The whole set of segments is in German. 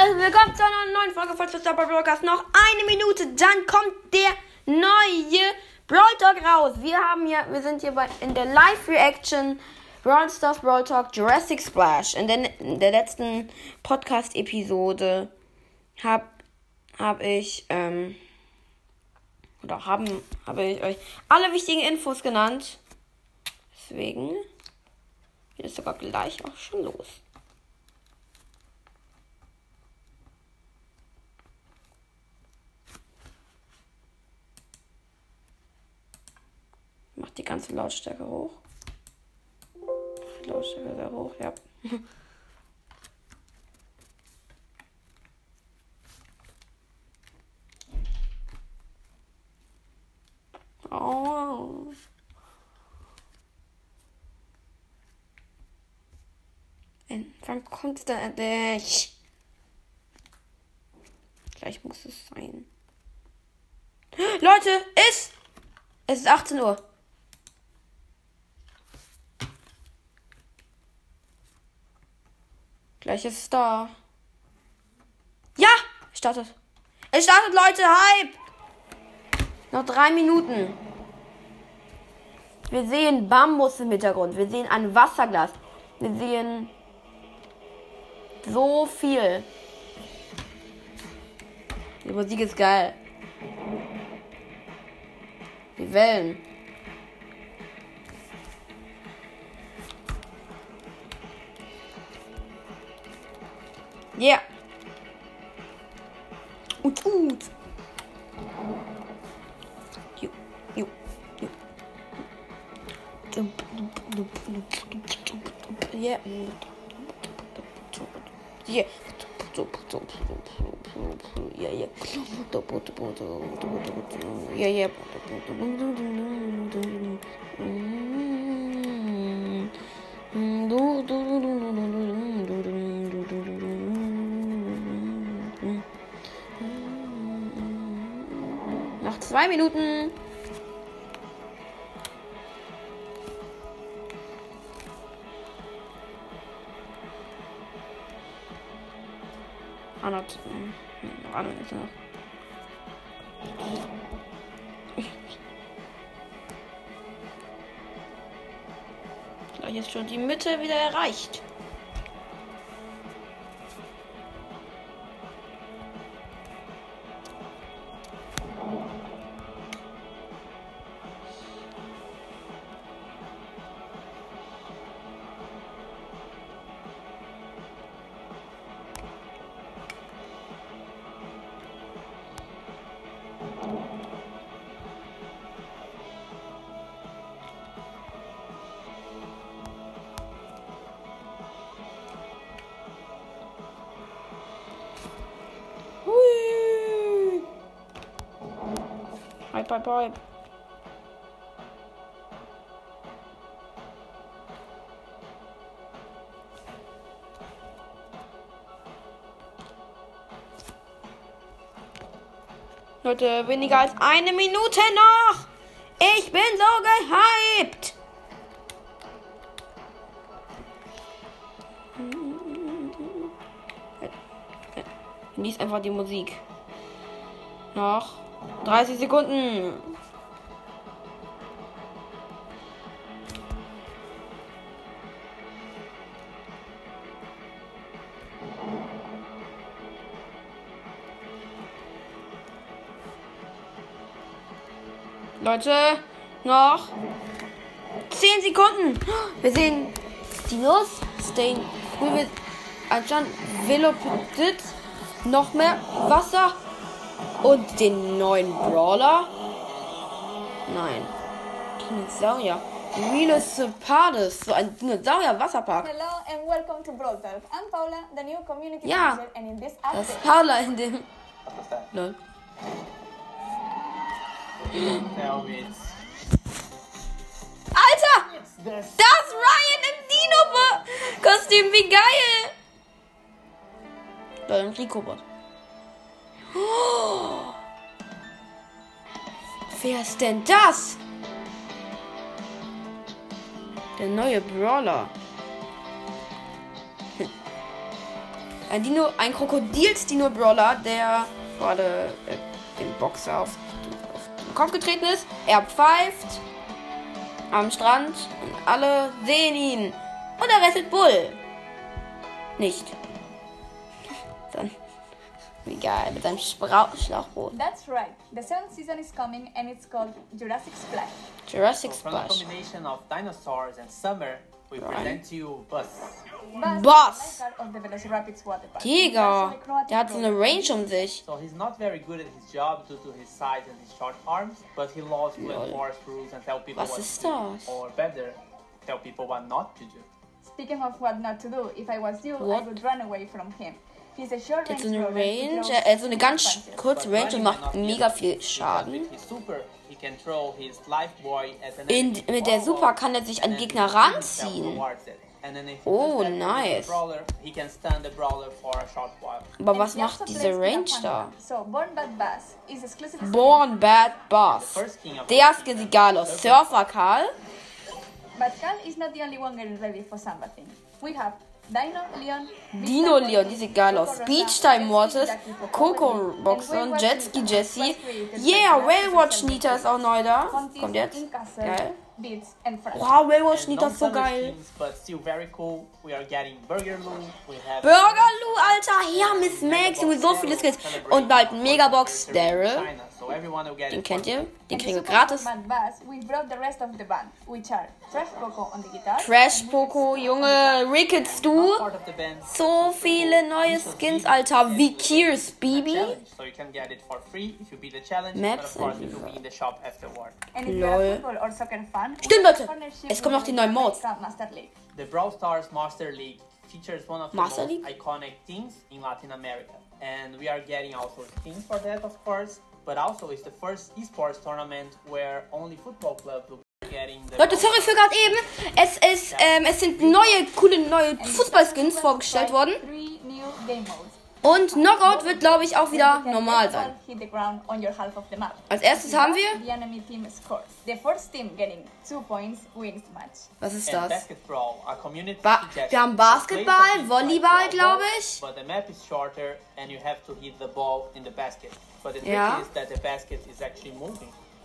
Also willkommen zu einer neuen Folge von Super Broadcast. Noch eine Minute, dann kommt der neue Brawl Talk raus. Wir haben hier, wir sind hier bei, in der Live-Reaction Brawl Stars Brawl Talk Jurassic Splash. In der, in der letzten Podcast-Episode habe hab ich, ähm, oder haben, habe ich euch alle wichtigen Infos genannt. Deswegen geht es sogar gleich auch schon los. Macht die ganze Lautstärke hoch. Die Lautstärke sehr hoch, ja. Oh. Wann kommt denn endlich? Gleich muss es sein. Leute, ist! Es ist 18 Uhr. Gleich ist es da. Ja! Es startet. Es startet, Leute. Hype! Noch drei Minuten. Wir sehen Bambus im Hintergrund. Wir sehen ein Wasserglas. Wir sehen so viel. Die Musik ist geil. Die Wellen. Yeah. Ut, ut. Jo, jo, jo. Yeah. Yeah. Yeah, yeah. Yeah, yeah. Noch zwei Minuten. Arnold. Arnold ist noch. Gleich ist schon die Mitte wieder erreicht. Hype, hype. Leute, weniger als eine Minute noch. Ich bin so gehypt. Genieß einfach die Musik. Noch 30 Sekunden. Leute, noch 10 Sekunden. Wir sehen Dinos, Stain, anscheinend Velocipede, noch mehr Wasser und den neuen Brawler. Nein, Dinosaurier. Velocipades, so ein Dinosaurier-Wasserpark. Hello and welcome to Brawl Talk. I'm Paula, the new community Ja. manager, and in this Das ist Paula in dem. Lol. Alter! Das ist Ryan im Dino-Kostüm, wie geil! Lol, ein Rico-Bot. Oh. Wer ist denn das? Der neue Brawler. Ein Dino, ein Krokodils-Dino-Brawler, der gerade äh, dem Boxer auf, auf den Kopf getreten ist. Er pfeift am Strand und alle sehen ihn. Und er rettet Bull. Nicht. Dann. Wie geil, mit seinem Sprau Schlauchboot. That's right. The seventh season is coming and it's called Jurassic Splash. Jurassic So from the combination of dinosaurs and summer, we Right. present to you Buzz. Buzz, Boss. is the lifeguard of the Velociraptors water park. Digga, He's also a Croatian der hat so eine. Range um sich. So he's not very good at his job due to his size and his short arms, but he loves to Lol. enforce rules and tell people Was what to do, or better, tell people what not to do. Speaking of what not to do, if I was you, What? I would run away from him. Hat so eine Range, throws äh, so eine ganz kurze Range und macht mega viel Schaden. In, mit der Super kann er sich an Gegner ranziehen. Oh, nice. Brawler, he can stun the brawler for a short while. Aber was also macht diese Range da? Born Bad Bass is exclusively Born Bad Boss. Der Galos. Surfer Karl. But Cal is not the only one getting ready for Samba thing. We have Dino Leon, Dino Beach Leon, Time die sieht geil aus. Coco Beach Rosa, Time Mortis, Jackie for Coco Boxer Jetski created Yeah, Waywatch Black Nita ist auch neu da. Kommt jetzt. Geil. Beats and Friends. Wow, Waywatch And Nita ist so geil. skins, but still very cool. We are getting Burger Lou. Burger Alter. Ja, Miss Max, Junge, so viele Skins. Und bald Megabox Daryl. So Den kennt ihr? Den kriegen wir gratis. Of Trash Poco, Junge, Rickets of band. So viele neue Skins, Alter. Wie Kiers Bibi. Challenge, so you can get it for free if you beat the challenge. Maps but of course, and it will be in the shop afterward. and if you're a Lol. football or soccer fan, we Stimmt, Leute. Es kommen noch die neuen League. The Brawl Stars Master League features one of the Master most League? iconic teams in Latin America. And we are getting also skins for that, of course. But also, it's the first esports tournament where only football clubs will be getting the. Leute, sorry für gerade eben. Es ist, ähm, es sind neue, coole neue Fußballskins vorgestellt worden. Und Knockout wird, glaube ich, auch wieder normal sein. Hit the ground on your half of the map. Als erstes haben wir. The enemy team scores. The first team getting two points wins the match. Was ist das? Ba wir haben Basketball, Volleyball, glaube ich. But the map is shorter and you have to hit the ball in the basket. But the trick Ja.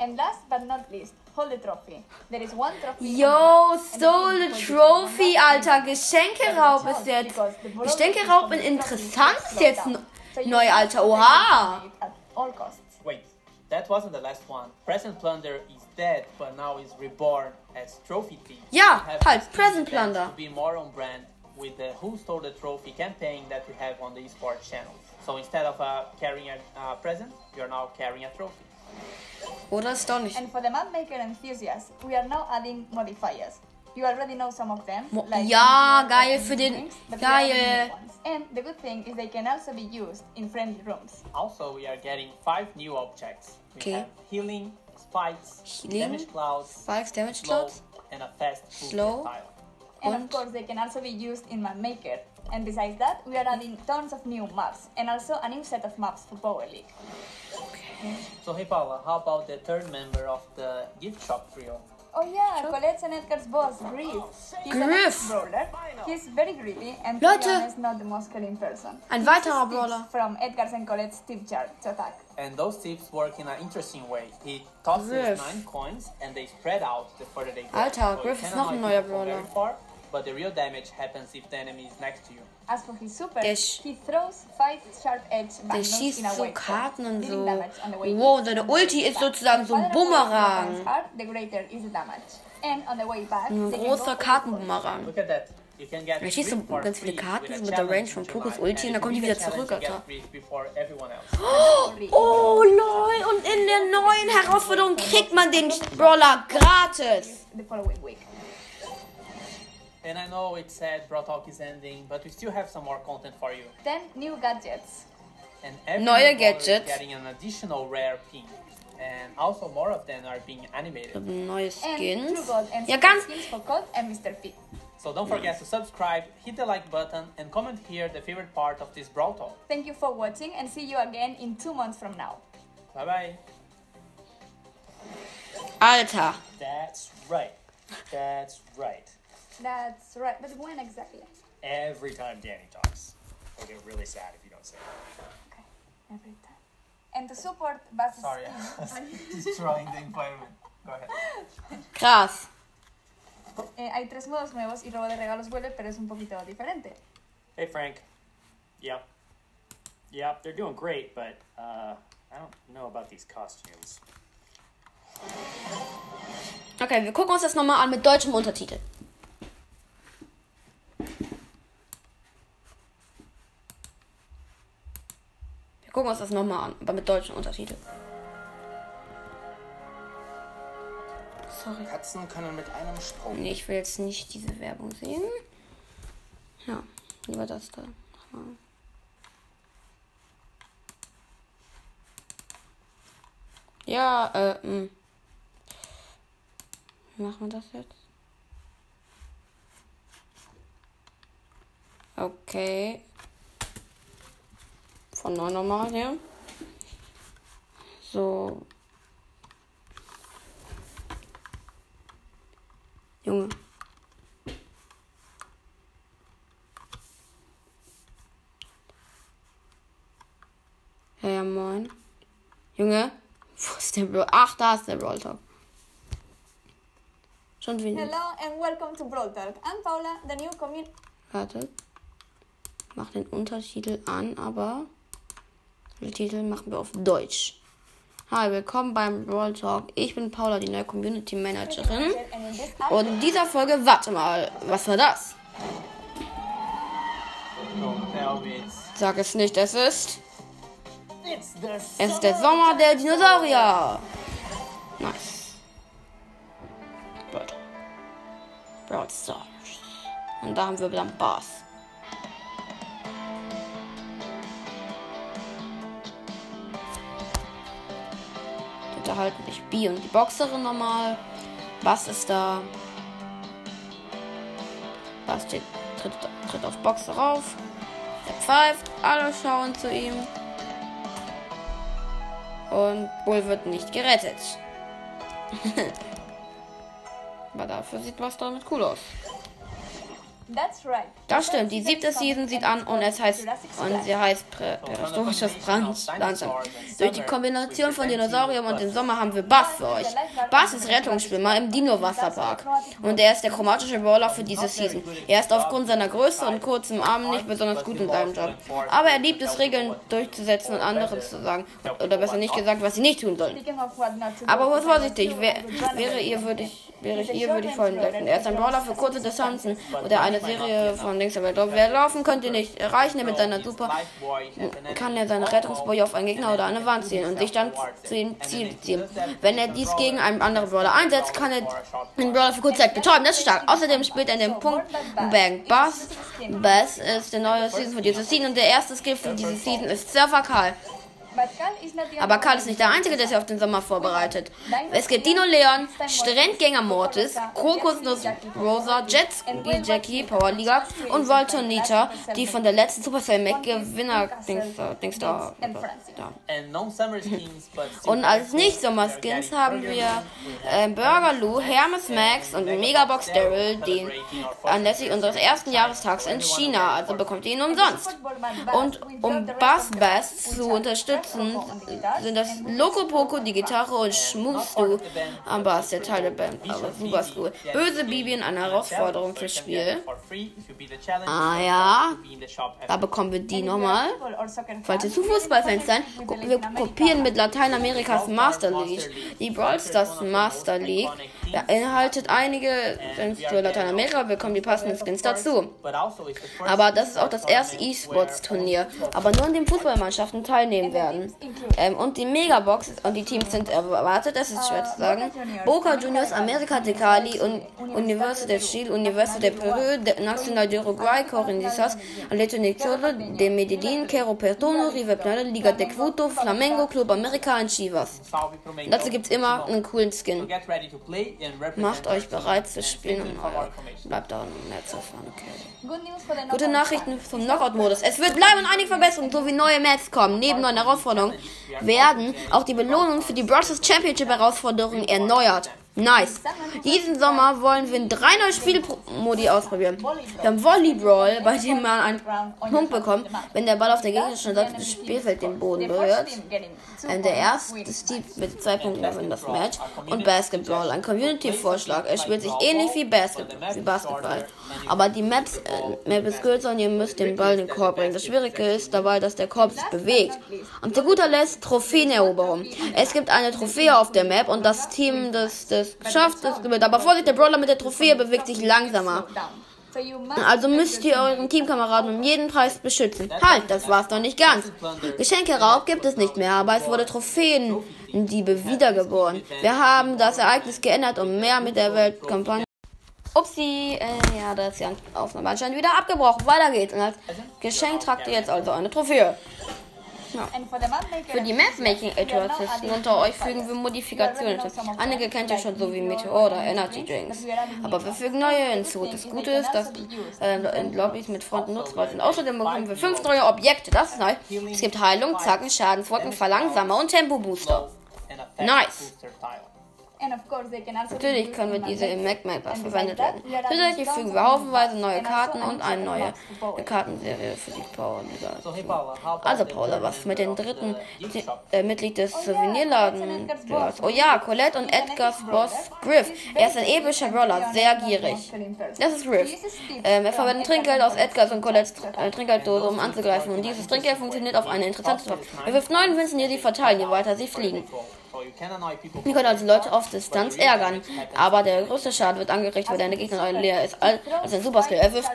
Is that the basket is actually moving. And last but not least, hold the trophy. There is one trophy. on the Yo, map, and the Stole team holds it Trophy, Alter. map. Geschenkeraub ist jetzt. Geschenkeraub in interessant ist jetzt n- neu, Alter. Oha. At all costs. Wait, that wasn't the last one. Present Plunder is dead, but now is reborn as Trophy Thief. Ja, We halt, Present Plunder. To be more on brand with the Who Stole the Trophy campaign that we have on the esports channel. So instead of uh, carrying a uh, present, you're now carrying a trophy. Oder ist. And for the map maker enthusiasts, we are now adding modifiers. You already know some of them. Mo- like Ja, NPR geil and für den- drinks, but we are adding geil. And the good thing is they can also be used in friendly rooms. Also, we are getting five new objects. We Okay. have healing, spikes, Healing, damage clouds, Spikes, Damage slow, Clouds. and a fast Slow. style. And of course, they can also be used in Map Maker. And besides that, we are adding tons of new maps and also a new set of maps for Power League. So hey Paula, how about the third member of the gift shop trio? Oh yeah, Colette's and Edgar's boss, Griff. Oh, He's Griff. an brawler. He's very greedy and to Leute. be honest, not the most caring person. Ein He weiterer Brawler. From Edgar's and Colette's tip jar to attack. And those tips work in an interesting way. He tosses Griff. nine coins and they spread out the further they go. Alter, So Griff you ist can noch ein neuer Brawler. But the real damage happens if the enemy is next to you. As for his super, Der he throws five sharp edge Der schießt in a so wave Karten und dealing so. damage on the way Wow, in. seine Ulti ist sozusagen so ein Bumerang. weapons Are, the greater is the damage. And on the way back, Ein großer. Kartenbumerang. Look at that. You can get Er schießt so ganz viele Karten mit der challenge Range von Pokus. Ulti und dann kommt die wieder zurück, Alter. get Griff before everyone else. Oh lol, und in der neuen Herausforderung kriegt man den Brawler gratis. The following week. And I know it's sad, Brawl Talk is ending, but we still have some more content for you. Then new gadgets. And every Neue new Gadgets. getting an additional rare pin. And also more of them are being animated. Neue And Skins. True Gold and Ja, Super ganz. skins for Code and Mr. P. So don't forget to subscribe, hit the like button, and comment here the favorite part of this Brawl Talk. Thank you for watching and see you again in two months from now. Bye bye. Alter. That's right. That's right. That's right. But when exactly? Every time Danny talks. I'll get really sad if you don't say it. Okay, every time. And to support Bass Sorry, skin, destroying the environment. Go ahead. Krass. eh, hay tres modos nuevos y robo de regalos vuelve, pero es un poquito diferente. Hey, Frank. Yep. Yep, they're doing great, but uh, I don't know about these costumes. Okay, wir gucken uns das nochmal an mit deutschem Untertitel. Wir gucken uns das nochmal an, aber mit deutschem Untertitel. Sorry. Katzen können mit einem Sprung. Nee, ich will jetzt nicht diese Werbung sehen. Ja, lieber das da. Nochmal. Ja, äh, mh. Wie machen wir das jetzt? Okay. Von neu nochmal hier. So. Junge. Ja, ja, moin. Junge. Wo ist der Brawl? Ach, da ist der Brawl Talk. Schon wieder. Hello and welcome to Brawl Talk. I'm Paula, the new community. Warte. Mach den Untertitel an, aber den Titel machen wir auf Deutsch. Hi, willkommen beim Brawl Talk. Ich bin Paula, die neue Community Managerin. Und in dieser Folge, warte mal, was war das? Sag es nicht, es ist. Es ist der Sommer der Dinosaurier. Nice. Brawl Stars. Und da haben wir dann Bass. Unterhalten sich B und die Boxerin nochmal. Bass ist da. Bass steht, tritt, tritt auf Boxer rauf. Er pfeift. Alle schauen zu ihm. Und Bull wird nicht gerettet. Aber dafür sieht was damit cool aus. That's right. Das stimmt, die siebte Season sieht an und es heißt und sie heißt Prä prähistorisches Brandlandschaften. Durch die Kombination von Dinosauriern und dem Sommer haben wir Bass für euch. Bass ist Rettungsschwimmer im Dino-Wasserpark und er ist der chromatische Brawler für diese Season. Er ist aufgrund seiner Größe und kurzem Arm nicht besonders gut in seinem Job. Aber er liebt es, Regeln durchzusetzen und anderen zu sagen. Oder besser nicht gesagt, was sie nicht tun sollen. Aber vorsichtig, wäre ihr, würde ich, wäre ich ihr, würde ich folgen helfen. Er ist ein Brawler für kurze Distanzen oder eine Serie von links aber doch. Wer laufen könnt ihr nicht erreichen, er mit seiner Super kann er seine Rettungsboje auf einen Gegner oder eine Wand ziehen und sich dann zu dem Ziel ziehen. Wenn er dies gegen einen anderen Brawler einsetzt, kann er den Brawler für kurze Zeit betäuben. Das ist stark. Außerdem spielt er den Punkt Bang Bass. Bass ist der neue Season für diese Season und der erste Skill für diese Season ist Surfer Karl. Aber Karl ist nicht der Einzige, der sich auf den Sommer vorbereitet. Es gibt Dino Leon, Strandgänger Mortis, Krokusnuss Rosa, Jetski Jackie, Powerliga und Voltor Nita, die von der letzten Supercell Mac Gewinner Dings da, Dings da, Und als Nicht-Sommer-Skins haben wir äh, Burger Lou, Hermes Max und Megabox Daryl, den anlässlich unseres ersten Jahrestags in China. Also bekommt ihr ihn umsonst. Und um Bass Bass zu unterstützen, sind das Loco Poco, die Gitarre und Schmusst du am Bass, der Teil der Band. Aber super cool. Böse Bibi in einer Herausforderung fürs Spiel. Ah ja, da bekommen wir die nochmal. Falls ihr zu Fußballfans seid, gu- wir kopieren mit Lateinamerikas Master League. Die Brawl Stars Master League beinhaltet einige Skins für Lateinamerika, bekommen die passenden Skins dazu. Aber das ist auch das erste E-Sports-Turnier, aber nur in dem Fußballmannschaften teilnehmen werden. Ähm, und die Megabox und die Teams sind erwartet, das ist schwer zu sagen. Boca Juniors, America de Cali und Universidad de Chile, Universidad de Peru, de Nacional de Uruguay, Corinthians, de Chile, de Medellín, Quero Perdono, River Plate, Liga de Quito, Flamengo, Club America und Chivas. Dazu gibt's immer einen coolen Skin. Macht euch bereit zu spielen und euer bleibt da im Netz erfahren, okay. Good news for the Gute Nachrichten zum Knockout-Modus. Es wird bleiben einige Verbesserungen sowie neue Maps kommen. Neben neuen Herausforderungen werden auch die Belohnungen für die Bros. Championship Herausforderungen erneuert. Nice. Diesen Sommer wollen wir drei neue Spielmodi ausprobieren. Wir haben Volleyball, bei dem man einen Punkt bekommt, wenn der Ball auf der gegnerischen Seite des Spielfelds den Boden berührt. Ähm, der erste Steve mit zwei Punkten gewinnt das Match. Und Basketball, ein Community-Vorschlag. Er spielt sich ähnlich wie, Basket wie Basketball. Aber die Maps, äh, Map ist kürzer und ihr müsst den Ball in den Korb bringen. Das Schwierige ist dabei, dass der Korb sich bewegt. Und zu guter Letzt Trophäeneroberung. Es gibt eine Trophäe auf der Map und das Team, das das geschafft ist, gewinnt. Aber Vorsicht, der Brawler mit der Trophäe bewegt sich langsamer. Also müsst ihr euren Teamkameraden um jeden Preis beschützen. Halt, das war's noch nicht ganz. Geschenkeraub gibt es nicht mehr, aber es wurde Trophäendiebe wiedergeboren. Wir haben das Ereignis geändert, um mehr mit der Weltkampagne. Upsi, äh, ja, da ist die Aufnahme anscheinend wieder abgebrochen. Weiter geht's. Und als Geschenk tragt ihr jetzt also eine Trophäe. Für die Map-Making-Enthusiasten unter euch fügen wir Modifikationen hinzu. Einige kennt ihr schon, so wie Meteor oder Energy Drinks. Aber wir fügen neue hinzu. Das Gute ist, dass äh, in Lobbys mit Freunden nutzbar sind. Außerdem bekommen wir fünf neue Objekte. Das ist neu. Es gibt Heilung, Zacken, Schadenswolken, Verlangsamer und Tempo-Booster. Nice. Natürlich können wir diese im MacMapper verwendet werden. Zusätzlich fügen wir haufenweise neue Karten und eine neue Kartenserie für die Powerliga. Also Paula, was mit dem dritten äh, Mitglied des Souvenirladen? Oh ja, Colette und Edgars Boss Griff. Er ist ein epischer Brawler, sehr gierig. Das ist Griff. Ähm, er verwendet Trinkgeld aus Edgars und Colettes äh, Trinkgelddose, um anzugreifen. Und dieses Trinkgeld funktioniert auf eine interessante Weise. Er wirft neun Münzen, die sie verteilen, je weiter sie fliegen. Ihr könnt also Leute auf Distanz ärgern, aber der größte Schaden wird angerichtet, weil deine Gegner euer leer ist. Also ein Superskill. Er wirft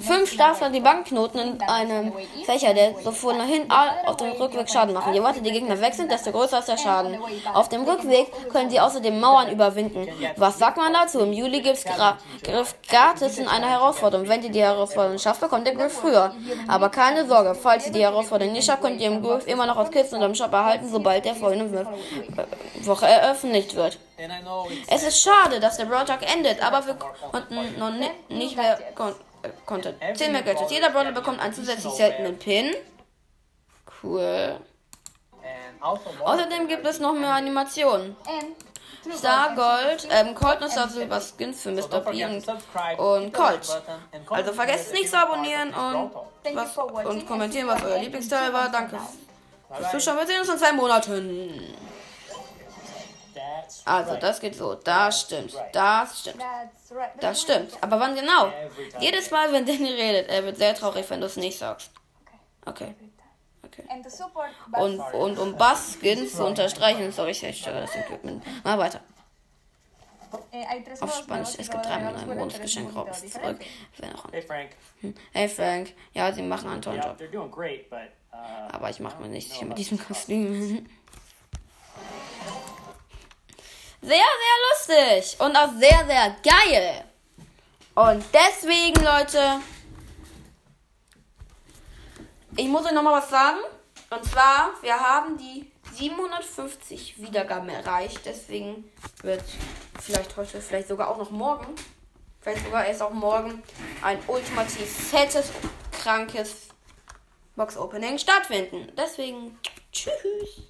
fünf Stapler die Bankknoten in einem Fächer, der so von hin auf dem Rückweg Schaden machen. Je weiter die Gegner weg sind, desto größer ist der Schaden. Auf dem Rückweg können sie außerdem Mauern überwinden. Was sagt man dazu? Im Juli gibt es Griff gratis in einer Herausforderung. Wenn ihr die Herausforderung schafft, bekommt ihr Griff früher. Aber keine Sorge, falls ihr die Herausforderung nicht schafft, könnt ihr im Griff immer noch aus Kisten und im Shop erhalten, sobald der folgende Woche eröffnet wird. Es ist schade, dass der Brawl Talk endet, aber wir konnten noch ni nicht mehr kon äh, Content. 10 mehr Gadgets. Jeder Brawler bekommt einen zusätzlich seltenen Pin. Cool. Außerdem gibt es noch mehr Animationen. Star Gold, ähm, Colt und Star Silver Skins für Mr. P und, und Colt. Also vergesst nicht zu abonnieren und, was, und kommentieren, was euer Lieblingsteil war. Danke fürs Zuschauen. Wir sehen uns in zwei Monaten. Also, das geht so. Das stimmt. Das stimmt. Das stimmt. Aber wann genau? Jedes Mal, wenn Danny redet, er wird sehr traurig, wenn du es nicht sagst. Okay. Okay. Und, und um Bass-Skins zu unterstreichen, sorry, ich störe das Equipment. Mal weiter. Auf Spanisch, es gibt dreimal ein Bonusgeschenk raus zurück. Hey Frank. Hey Frank. Ja, sie machen einen tollen Job. they're doing great, but uh, Aber ich mache mir nicht sicher mit diesem Kostüm. Sehr, sehr lustig. Und auch sehr, sehr geil. Und deswegen, Leute, ich muss euch nochmal was sagen. Und zwar, wir haben die 750 Wiedergaben erreicht. Deswegen wird vielleicht heute, vielleicht sogar auch noch morgen, vielleicht sogar erst auch morgen, ein ultimativ fettes, krankes Box-Opening stattfinden. Deswegen, tschüss.